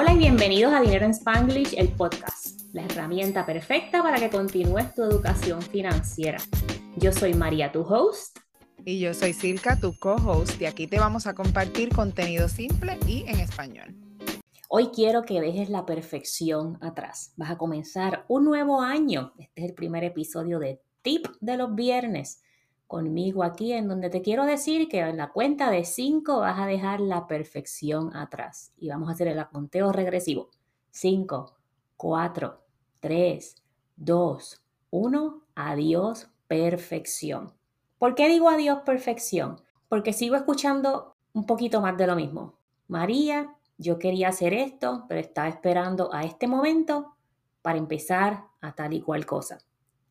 Hola y bienvenidos a Dinero en Spanglish, el podcast, la herramienta perfecta para que continúes tu educación financiera. Yo soy María, tu host. Y yo soy Silka, tu co-host, y aquí te vamos a compartir contenido simple y en español. Hoy quiero que dejes la perfección atrás. Vas a comenzar un nuevo año. Este es el primer episodio de Tip de los Viernes conmigo aquí en donde te quiero decir que en la cuenta de 5 vas a dejar la perfección atrás y vamos a hacer el conteo regresivo. 5, 4, 3, 2, 1, adiós perfección. ¿Por qué digo adiós perfección? Porque sigo escuchando un poquito más de lo mismo. María, yo quería hacer esto, pero estaba esperando a este momento para empezar a tal y cual cosa.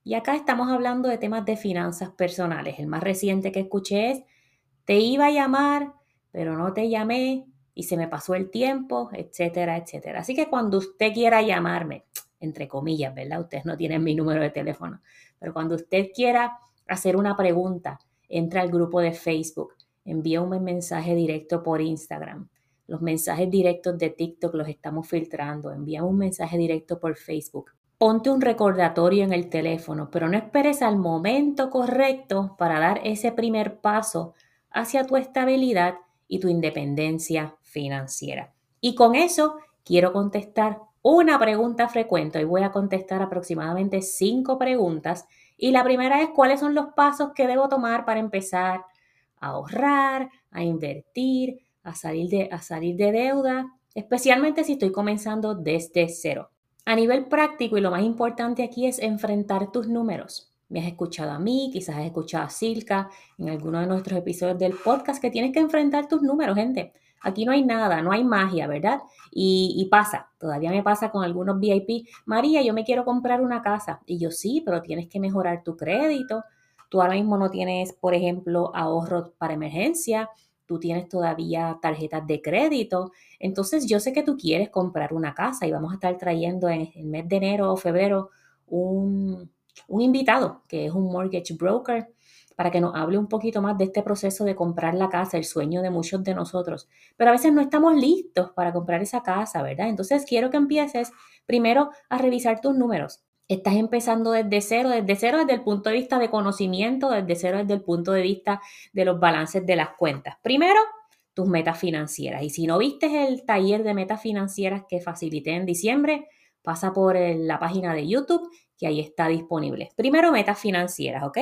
Y acá estamos hablando de temas de finanzas personales. El más reciente que escuché es, te iba a llamar, pero no te llamé y se me pasó el tiempo, etcétera, etcétera. Así que cuando usted quiera llamarme, entre comillas, ¿verdad? Ustedes no tienen mi número de teléfono, pero cuando usted quiera hacer una pregunta, entra al grupo de Facebook, envía un mensaje directo por Instagram. Los mensajes directos de TikTok los estamos filtrando. Envía un mensaje directo por Facebook. Ponte un recordatorio en el teléfono, pero no esperes al momento correcto para dar ese primer paso hacia tu estabilidad y tu independencia financiera. Y con eso quiero contestar una pregunta frecuente. Hoy voy a contestar aproximadamente cinco preguntas. Y la primera es cuáles son los pasos que debo tomar para empezar a ahorrar, a invertir, a salir de, a salir de deuda, especialmente si estoy comenzando desde cero. A nivel práctico y lo más importante aquí es enfrentar tus números. Me has escuchado a mí, quizás has escuchado a Silka en alguno de nuestros episodios del podcast que tienes que enfrentar tus números, gente. Aquí no hay nada, no hay magia, ¿verdad? Y, pasa, todavía me pasa con algunos VIP. María, yo me quiero comprar una casa. Y yo sí, pero tienes que mejorar tu crédito. Tú ahora mismo no tienes, por ejemplo, ahorros para emergencia tú tienes todavía tarjetas de crédito. Entonces yo sé que tú quieres comprar una casa y vamos a estar trayendo en el mes de enero o febrero un, un invitado que es un mortgage broker para que nos hable un poquito más de este proceso de comprar la casa, el sueño de muchos de nosotros. Pero a veces no estamos listos para comprar esa casa, ¿verdad? Entonces quiero que empieces primero a revisar tus números estás empezando desde cero, desde cero desde el punto de vista de conocimiento, desde cero desde el punto de vista de los balances de las cuentas. Primero, tus metas financieras. Y si no viste el taller de metas financieras que facilité en diciembre, pasa por la página de YouTube que ahí está disponible. Primero, metas financieras, ¿ok?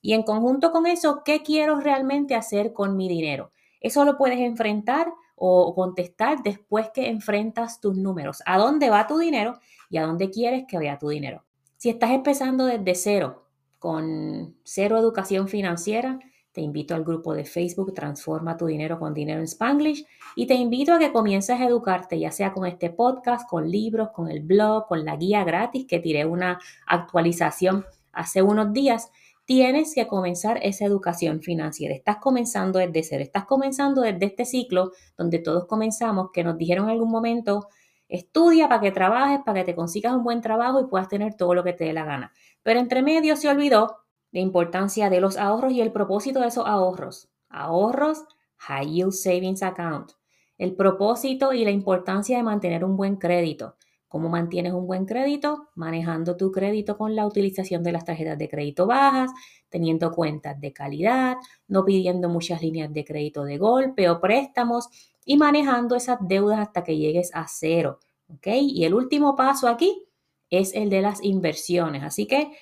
Y en conjunto con eso, ¿qué quiero realmente hacer con mi dinero? Eso lo puedes enfrentar o contestar después que enfrentas tus números. ¿A dónde va tu dinero y a dónde quieres que vaya tu dinero? Si estás empezando desde cero, con cero educación financiera, te invito al grupo de Facebook Transforma tu dinero con dinero en Spanglish y te invito a que comiences a educarte, ya sea con este podcast, con libros, con el blog, con la guía gratis que tiré una actualización hace unos días tienes que comenzar esa educación financiera. Estás comenzando desde cero, estás comenzando desde este ciclo donde todos comenzamos, que nos dijeron en algún momento, estudia para que trabajes, para que te consigas un buen trabajo y puedas tener todo lo que te dé la gana. Pero entre medio se olvidó la importancia de los ahorros y el propósito de esos ahorros. Ahorros, High Yield Savings Account. El propósito y la importancia de mantener un buen crédito. ¿Cómo mantienes un buen crédito? Manejando tu crédito con la utilización de las tarjetas de crédito bajas, teniendo cuentas de calidad, no pidiendo muchas líneas de crédito de golpe o préstamos y manejando esas deudas hasta que llegues a cero. ¿Ok? Y el último paso aquí es el de las inversiones. Así que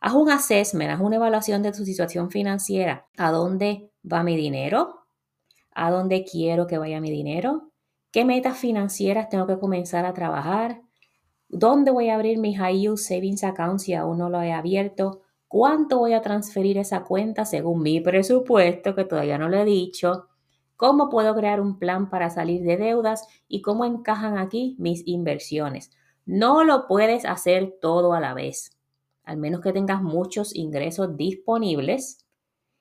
haz un assessment, haz una evaluación de tu situación financiera. ¿A dónde va mi dinero? ¿A dónde quiero que vaya mi dinero? ¿Qué metas financieras tengo que comenzar a trabajar? ¿Dónde voy a abrir mi High Yield Savings Account si aún no lo he abierto? ¿Cuánto voy a transferir esa cuenta según mi presupuesto, que todavía no lo he dicho? ¿Cómo puedo crear un plan para salir de deudas? ¿Y cómo encajan aquí mis inversiones? No lo puedes hacer todo a la vez, al menos que tengas muchos ingresos disponibles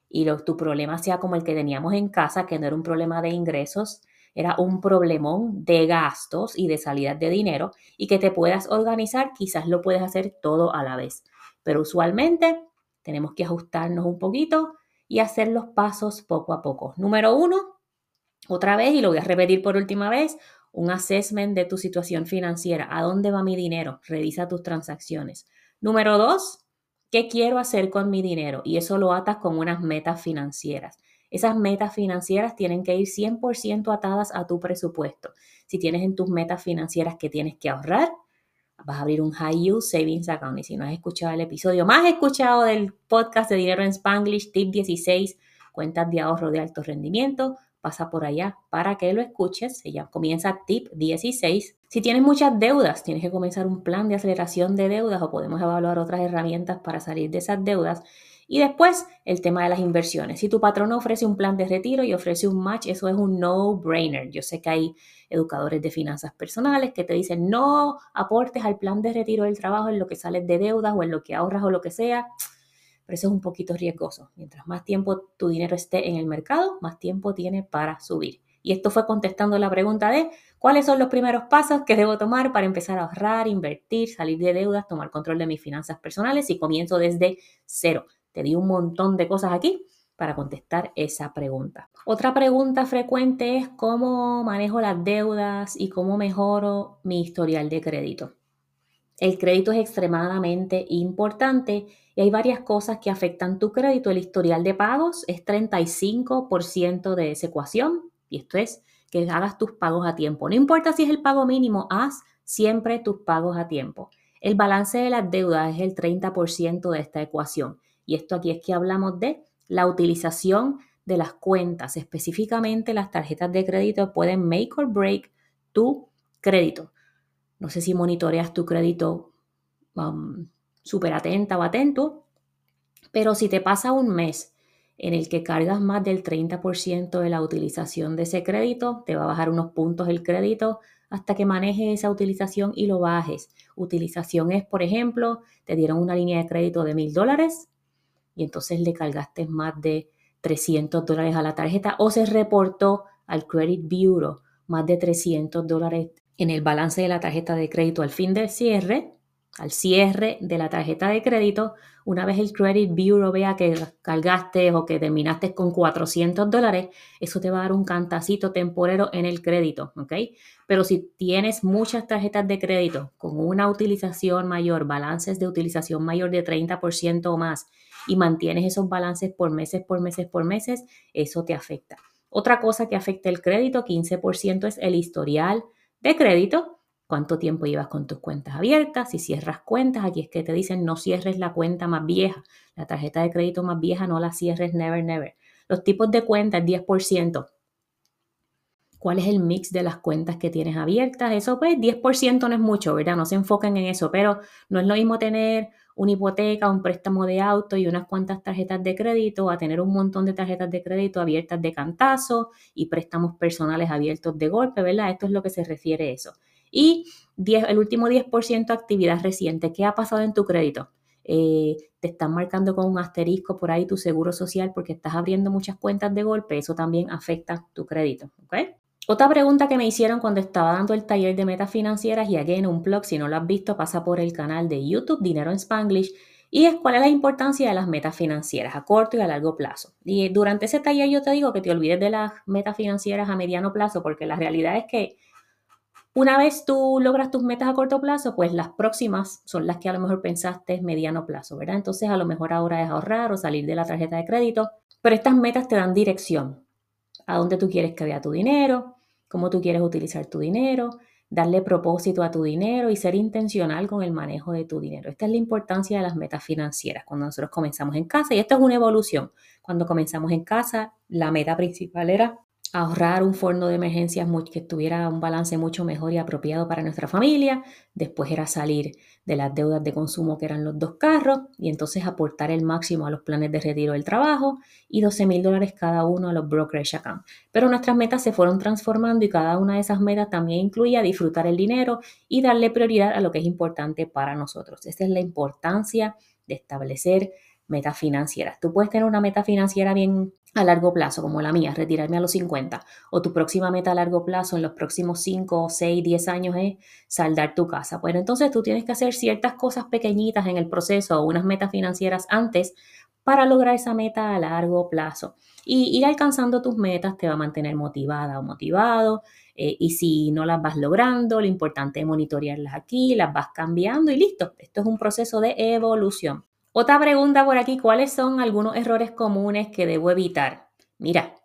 y tu problema sea como el que teníamos en casa, que no era un problema de ingresos, era un problemón de gastos y de salidas de dinero y que te puedas organizar, quizás lo puedes hacer todo a la vez. Pero usualmente tenemos que ajustarnos un poquito y hacer los pasos poco a poco. Número uno, otra vez, y lo voy a repetir por última vez, un assessment de tu situación financiera. ¿A dónde va mi dinero? Revisa tus transacciones. Número dos, ¿qué quiero hacer con mi dinero? Y eso lo atas con unas metas financieras. Esas metas financieras tienen que ir 100% atadas a tu presupuesto. Si tienes en tus metas financieras que tienes que ahorrar, vas a abrir un High Yield Savings Account. Y si no has escuchado el episodio más escuchado del podcast de Dinero en Spanglish, tip 16, cuentas de ahorro de alto rendimiento, pasa por allá para que lo escuches. Ya comienza tip 16. Si tienes muchas deudas, tienes que comenzar un plan de aceleración de deudas o podemos evaluar otras herramientas para salir de esas deudas. Y después, el tema de las inversiones. Si tu patrón ofrece un plan de retiro y ofrece un match, eso es un no-brainer. Yo sé que hay educadores de finanzas personales que te dicen no aportes al plan de retiro del trabajo en lo que sales de deudas o en lo que ahorras o lo que sea. Pero eso es un poquito riesgoso. Mientras más tiempo tu dinero esté en el mercado, más tiempo tiene para subir. Y esto fue contestando la pregunta de cuáles son los primeros pasos que debo tomar para empezar a ahorrar, invertir, salir de deudas, tomar control de mis finanzas personales y comienzo desde cero. Te di un montón de cosas aquí para contestar esa pregunta. Otra pregunta frecuente es cómo manejo las deudas y cómo mejoro mi historial de crédito. El crédito es extremadamente importante y hay varias cosas que afectan tu crédito. El historial de pagos es 35% de esa ecuación y esto es que hagas tus pagos a tiempo. No importa si es el pago mínimo, haz siempre tus pagos a tiempo. El balance de las deudas es el 30% de esta ecuación. Y esto aquí es que hablamos de la utilización de las cuentas. Específicamente las tarjetas de crédito pueden make or break tu crédito. No sé si monitoreas tu crédito um, súper atenta o atento, pero si te pasa un mes en el que cargas más del 30% de la utilización de ese crédito, te va a bajar unos puntos el crédito hasta que manejes esa utilización y lo bajes. Utilización es, por ejemplo, te dieron una línea de crédito de mil dólares, y entonces le cargaste más de 300 dólares a la tarjeta o se reportó al Credit Bureau más de 300 dólares en el balance de la tarjeta de crédito al fin del cierre, al cierre de la tarjeta de crédito, una vez el Credit Bureau vea que cargaste o que terminaste con 400 dólares, eso te va a dar un cantacito temporero en el crédito, ¿ok? Pero si tienes muchas tarjetas de crédito con una utilización mayor, balances de utilización mayor de 30% o más, y mantienes esos balances por meses, por meses, por meses, eso te afecta. Otra cosa que afecta el crédito, 15%, es el historial de crédito. ¿Cuánto tiempo llevas con tus cuentas abiertas? Si cierras cuentas, aquí es que te dicen no cierres la cuenta más vieja. La tarjeta de crédito más vieja no la cierres never, never. Los tipos de cuentas, 10%. ¿Cuál es el mix de las cuentas que tienes abiertas? Eso pues 10% no es mucho, ¿verdad? No se enfoquen en eso, pero no es lo mismo tener una hipoteca, un préstamo de auto y unas cuantas tarjetas de crédito, a tener un montón de tarjetas de crédito abiertas de cantazo y préstamos personales abiertos de golpe, ¿verdad? Esto es lo que se refiere a eso. Y el último 10% actividad reciente. ¿Qué ha pasado en tu crédito? Eh, te están marcando con un asterisco por ahí tu seguro social porque estás abriendo muchas cuentas de golpe, eso también afecta tu crédito. ¿ok? Otra pregunta que me hicieron cuando estaba dando el taller de metas financieras, y again, un blog, si no lo has visto, pasa por el canal de YouTube Dinero en Spanglish, y es cuál es la importancia de las metas financieras a corto y a largo plazo. Y durante ese taller yo te digo que te olvides de las metas financieras a mediano plazo, porque la realidad es que una vez tú logras tus metas a corto plazo, pues las próximas son las que a lo mejor pensaste mediano plazo, ¿verdad? Entonces a lo mejor ahora es ahorrar o salir de la tarjeta de crédito, pero estas metas te dan dirección a dónde tú quieres que vaya tu dinero, cómo tú quieres utilizar tu dinero, darle propósito a tu dinero y ser intencional con el manejo de tu dinero. Esta es la importancia de las metas financieras cuando nosotros comenzamos en casa y esto es una evolución. Cuando comenzamos en casa, la meta principal era ahorrar un fondo de emergencias que tuviera un balance mucho mejor y apropiado para nuestra familia. Después era salir de las deudas de consumo que eran los dos carros y entonces aportar el máximo a los planes de retiro del trabajo y 12 mil dólares cada uno a los brokerage accounts. Pero nuestras metas se fueron transformando y cada una de esas metas también incluía disfrutar el dinero y darle prioridad a lo que es importante para nosotros. Esta es la importancia de establecer metas financieras. Tú puedes tener una meta financiera bien a largo plazo, como la mía, retirarme a los 50, o tu próxima meta a largo plazo en los próximos 5, 6, 10 años es saldar tu casa. Pues entonces tú tienes que hacer ciertas cosas pequeñitas en el proceso o unas metas financieras antes para lograr esa meta a largo plazo. Y ir alcanzando tus metas te va a mantener motivada o motivado. Eh, y si no las vas logrando, lo importante es monitorearlas aquí, las vas cambiando y listo. Esto es un proceso de evolución. Otra pregunta por aquí, ¿cuáles son algunos errores comunes que debo evitar? Mira,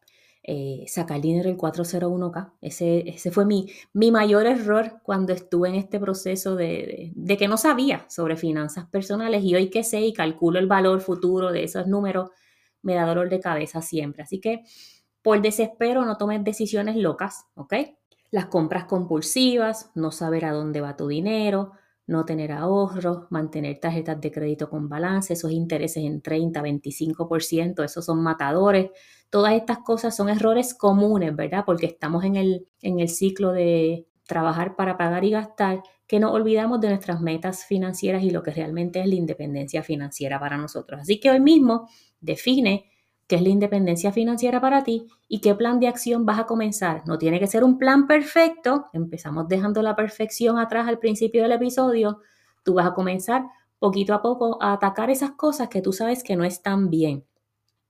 eh, sacar dinero el 401k. Ese, fue mi, mi, mayor error cuando estuve en este proceso de, de, que no sabía sobre finanzas personales y hoy que sé y calculo el valor futuro de esos números, me da dolor de cabeza siempre. Así que por desespero no tomes decisiones locas, ¿ok? Las compras compulsivas, no saber a dónde va tu dinero, no tener ahorros, mantener tarjetas de crédito con balance, esos intereses en 30, 25%, esos son matadores. Todas estas cosas son errores comunes, ¿verdad? Porque estamos en el, en el ciclo de trabajar para pagar y gastar, que nos olvidamos de nuestras metas financieras y lo que realmente es la independencia financiera para nosotros. Así que hoy mismo define qué es la independencia financiera para ti y qué plan de acción vas a comenzar. No tiene que ser un plan perfecto, empezamos dejando la perfección atrás al principio del episodio, tú vas a comenzar poquito a poco a atacar esas cosas que tú sabes que no están bien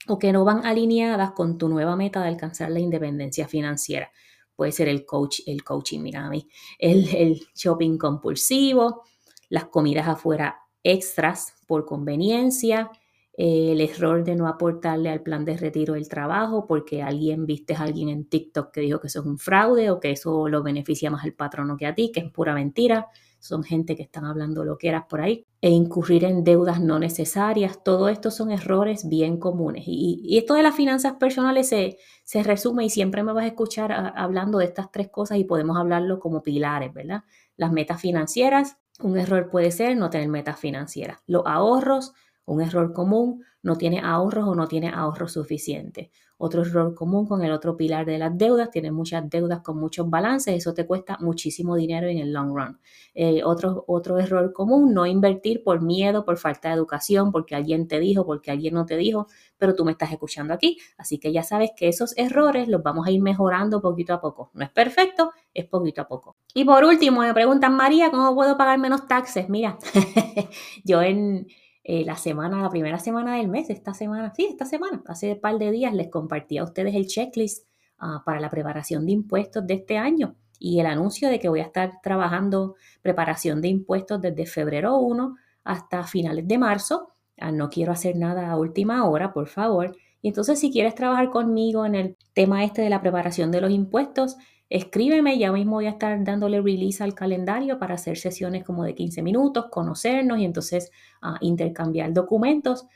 o que no van alineadas con tu nueva meta de alcanzar la independencia financiera. Puede ser el coach, el coaching, mira a mí, el, el shopping compulsivo, las comidas afuera extras por conveniencia, el error de no aportarle al plan de retiro del trabajo porque alguien viste a alguien en TikTok que dijo que eso es un fraude o que eso lo beneficia más al patrono que a ti, que es pura mentira. Son gente que están hablando lo que eras por ahí. E incurrir en deudas no necesarias. Todo esto son errores bien comunes. Y, esto de las finanzas personales se, se, resume y siempre me vas a escuchar hablando de estas tres cosas y podemos hablarlo como pilares, ¿verdad? Las metas financieras. Un error puede ser no tener metas financieras. Los ahorros un error común, no tiene ahorros o no tiene ahorros suficientes. Otro error común con el otro pilar de las deudas, tiene muchas deudas con muchos balances, eso te cuesta muchísimo dinero en el long run. Eh, otro, otro error común, no invertir por miedo, por falta de educación, porque alguien te dijo, porque alguien no te dijo, pero tú me estás escuchando aquí. Así que ya sabes que esos errores los vamos a ir mejorando poquito a poco. No es perfecto, es poquito a poco. Y por último, me preguntan, María, ¿cómo puedo pagar menos taxes? Mira, yo en eh, la semana, la primera semana del mes, esta semana, sí, esta semana, hace un par de días les compartí a ustedes el checklist ah, para la preparación de impuestos de este año y el anuncio de que voy a estar trabajando preparación de impuestos desde febrero 1 hasta finales de marzo. Ah, no quiero hacer nada a última hora, por favor. Y entonces si quieres trabajar conmigo en el tema este de la preparación de los impuestos, escríbeme, ya mismo voy a estar dándole release al calendario para hacer sesiones como de 15 minutos, conocernos y entonces ah, intercambiar documentos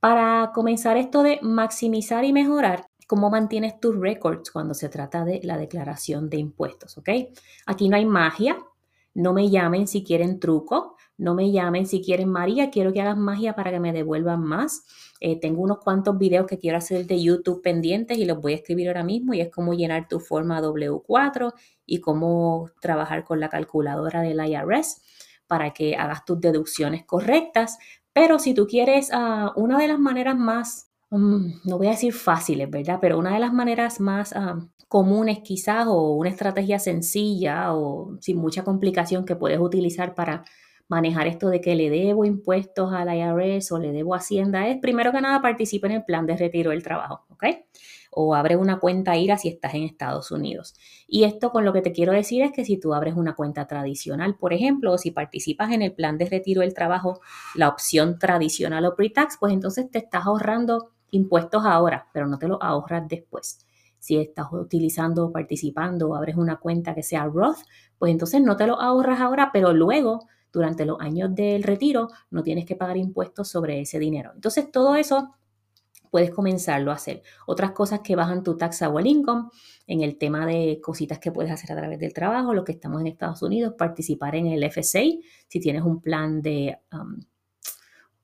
para comenzar esto de maximizar y mejorar cómo mantienes tus records cuando se trata de la declaración de impuestos, ¿ok? Aquí no hay magia, no me llamen si quieren truco, no me llamen si quieren María, quiero que hagas magia para que me devuelvan más. Eh, tengo unos cuantos videos que quiero hacer de YouTube pendientes y los voy a escribir ahora mismo y es cómo llenar tu forma W4 y cómo trabajar con la calculadora del IRS para que hagas tus deducciones correctas. Pero si tú quieres ah, una de las maneras más, mm, no voy a decir fáciles, ¿verdad? Pero una de las maneras más ah, comunes quizás o una estrategia sencilla o sin mucha complicación que puedes utilizar para manejar esto de que le debo impuestos a la IRS o le debo Hacienda es, primero que nada, participa en el plan de retiro del trabajo, ¿ok? O abre una cuenta IRA si estás en Estados Unidos. Y esto con lo que te quiero decir es que si tú abres una cuenta tradicional, por ejemplo, o si participas en el plan de retiro del trabajo, la opción tradicional o pre-tax, pues entonces te estás ahorrando impuestos ahora, pero no te los ahorras después. Si estás utilizando o participando abres una cuenta que sea Roth, pues entonces no te lo ahorras ahora, pero luego durante los años del retiro no tienes que pagar impuestos sobre ese dinero. Entonces, todo eso puedes comenzarlo a hacer. Otras cosas que bajan tu taxable income en el tema de cositas que puedes hacer a través del trabajo, los que estamos en Estados Unidos, participar en el FSA, si tienes un plan de um,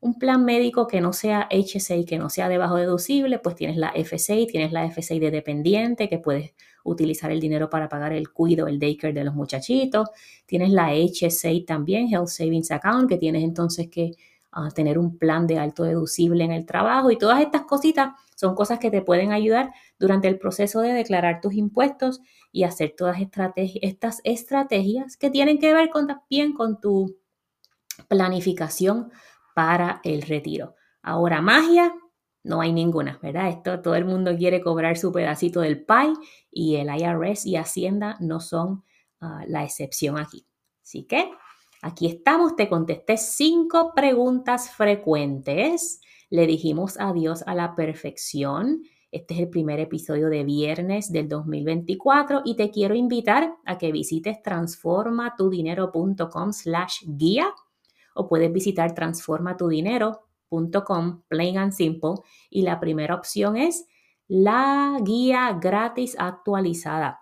un plan médico que no sea HSA, que no sea de bajo deducible, pues tienes la FSA, tienes la FSA de dependiente, que puedes utilizar el dinero para pagar el cuido, el daycare de los muchachitos. Tienes la HSA también, Health Savings Account, que tienes entonces que ah, tener un plan de alto deducible en el trabajo. Y todas estas cositas son cosas que te pueden ayudar durante el proceso de declarar tus impuestos y hacer todas estas estrategias que tienen que ver con, también con tu planificación para el retiro. Ahora, magia, no hay ninguna, ¿verdad? Esto todo el mundo quiere cobrar su pedacito del pie y el IRS y Hacienda no son ah, la excepción aquí. Así que aquí estamos, te contesté cinco preguntas frecuentes. Le dijimos adiós a la perfección. Este es el primer episodio de viernes del 2024 y te quiero invitar a que visites transformatudinero.com slash guía o puedes visitar transformatudinero.com plain and simple y la primera opción es la guía gratis actualizada.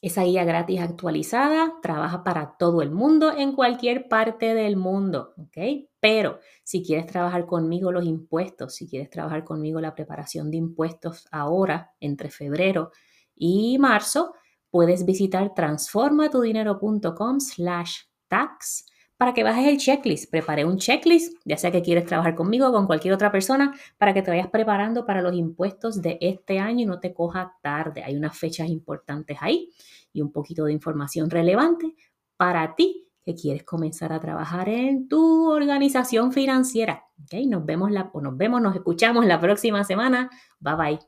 Esa guía gratis actualizada trabaja para todo el mundo en cualquier parte del mundo, ¿ok? Pero si quieres trabajar conmigo los impuestos, si quieres trabajar conmigo la preparación de impuestos ahora, entre febrero y marzo, puedes visitar transformatudinero.com slash tax para que bajes el checklist. Preparé un checklist, ya sea que quieres trabajar conmigo o con cualquier otra persona, para que te vayas preparando para los impuestos de este año y no te coja tarde. Hay unas fechas importantes ahí y un poquito de información relevante para ti que quieres comenzar a trabajar en tu organización financiera. ¿Okay? Nos vemos, la, nos vemos, nos escuchamos la próxima semana. Bye bye.